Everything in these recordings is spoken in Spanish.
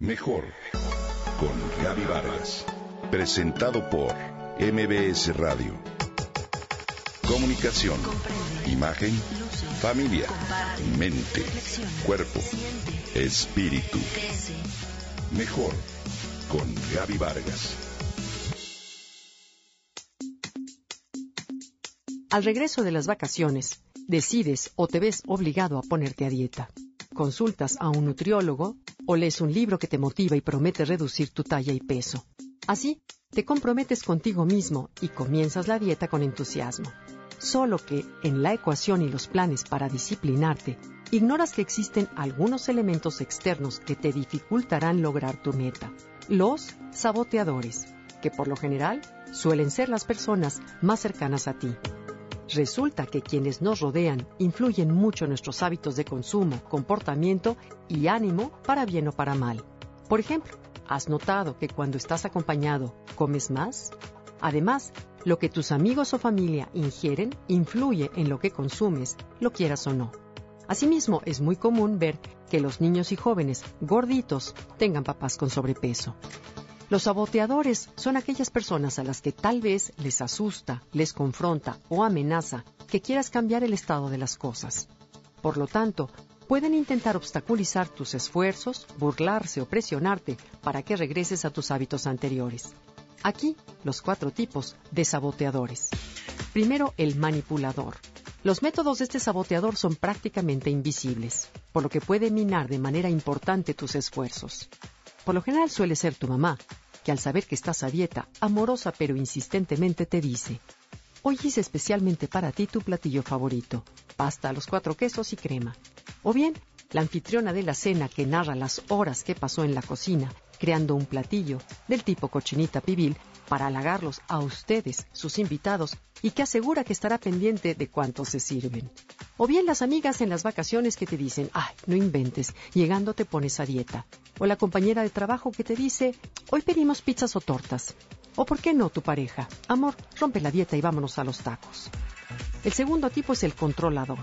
Mejor con Gaby Vargas. Presentado por MBS Radio. Comunicación, imagen, familia, mente, cuerpo, espíritu. Mejor con Gaby Vargas. Al regreso de las vacaciones, decides o te ves obligado a ponerte a dieta. Consultas a un nutriólogo o lees un libro que te motiva y promete reducir tu talla y peso. Así, te comprometes contigo mismo y comienzas la dieta con entusiasmo. Solo que, en la ecuación y los planes para disciplinarte, ignoras que existen algunos elementos externos que te dificultarán lograr tu meta. Los saboteadores, que por lo general suelen ser las personas más cercanas a ti. Resulta que quienes nos rodean influyen mucho en nuestros hábitos de consumo, comportamiento y ánimo para bien o para mal. Por ejemplo, ¿has notado que cuando estás acompañado comes más? Además, lo que tus amigos o familia ingieren influye en lo que consumes, lo quieras o no. Asimismo, es muy común ver que los niños y jóvenes gorditos tengan papás con sobrepeso. Los saboteadores son aquellas personas a las que tal vez les asusta, les confronta o amenaza que quieras cambiar el estado de las cosas. Por lo tanto, pueden intentar obstaculizar tus esfuerzos, burlarse o presionarte para que regreses a tus hábitos anteriores. Aquí, los cuatro tipos de saboteadores. Primero, el manipulador. Los métodos de este saboteador son prácticamente invisibles, por lo que puede minar de manera importante tus esfuerzos. Por lo general suele ser tu mamá, al saber que estás a dieta, amorosa pero insistentemente te dice, hoy hice especialmente para ti tu platillo favorito, pasta a los cuatro quesos y crema. O bien, la anfitriona de la cena que narra las horas que pasó en la cocina, creando un platillo del tipo cochinita pibil para halagarlos a ustedes, sus invitados, y que asegura que estará pendiente de cuántos se sirven. O bien las amigas en las vacaciones que te dicen, ay, no inventes, llegando te pones a dieta. O la compañera de trabajo que te dice, hoy pedimos pizzas o tortas. O por qué no tu pareja, amor, rompe la dieta y vámonos a los tacos. El segundo tipo es el controlador.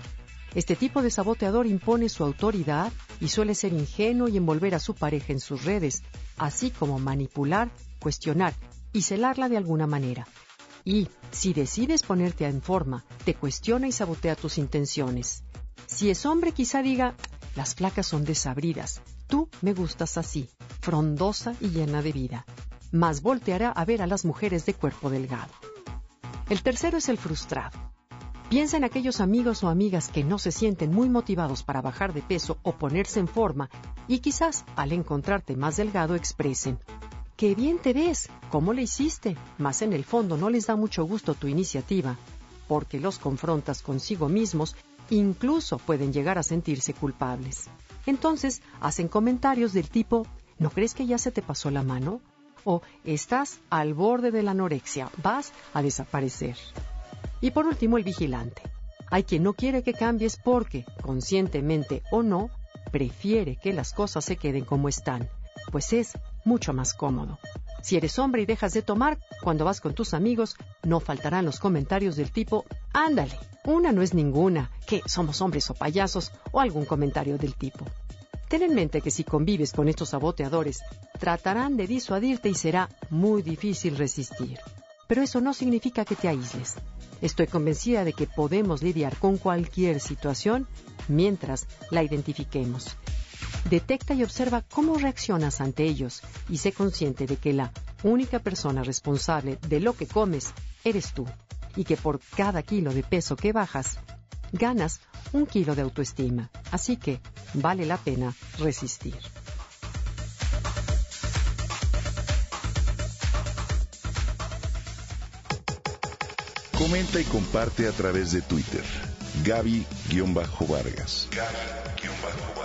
Este tipo de saboteador impone su autoridad y suele ser ingenuo y envolver a su pareja en sus redes, así como manipular, cuestionar y celarla de alguna manera. Y, si decides ponerte en forma, te cuestiona y sabotea tus intenciones. Si es hombre, quizá diga, las flacas son desabridas, tú me gustas así, frondosa y llena de vida. Más volteará a ver a las mujeres de cuerpo delgado. El tercero es el frustrado. Piensa en aquellos amigos o amigas que no se sienten muy motivados para bajar de peso o ponerse en forma y quizás al encontrarte más delgado expresen, ¡Qué bien te ves! ¿Cómo le hiciste? Mas en el fondo no les da mucho gusto tu iniciativa, porque los confrontas consigo mismos, incluso pueden llegar a sentirse culpables. Entonces hacen comentarios del tipo, ¿no crees que ya se te pasó la mano? O estás al borde de la anorexia, vas a desaparecer. Y por último, el vigilante. Hay quien no quiere que cambies porque, conscientemente o no, prefiere que las cosas se queden como están, pues es mucho más cómodo. Si eres hombre y dejas de tomar, cuando vas con tus amigos, no faltarán los comentarios del tipo, ándale, una no es ninguna, que somos hombres o payasos, o algún comentario del tipo. Ten en mente que si convives con estos saboteadores, tratarán de disuadirte y será muy difícil resistir. Pero eso no significa que te aísles. Estoy convencida de que podemos lidiar con cualquier situación mientras la identifiquemos. Detecta y observa cómo reaccionas ante ellos y sé consciente de que la única persona responsable de lo que comes eres tú y que por cada kilo de peso que bajas, ganas un kilo de autoestima. Así que vale la pena resistir. Comenta y comparte a través de Twitter. Gaby-Vargas. Gaby-Vargas.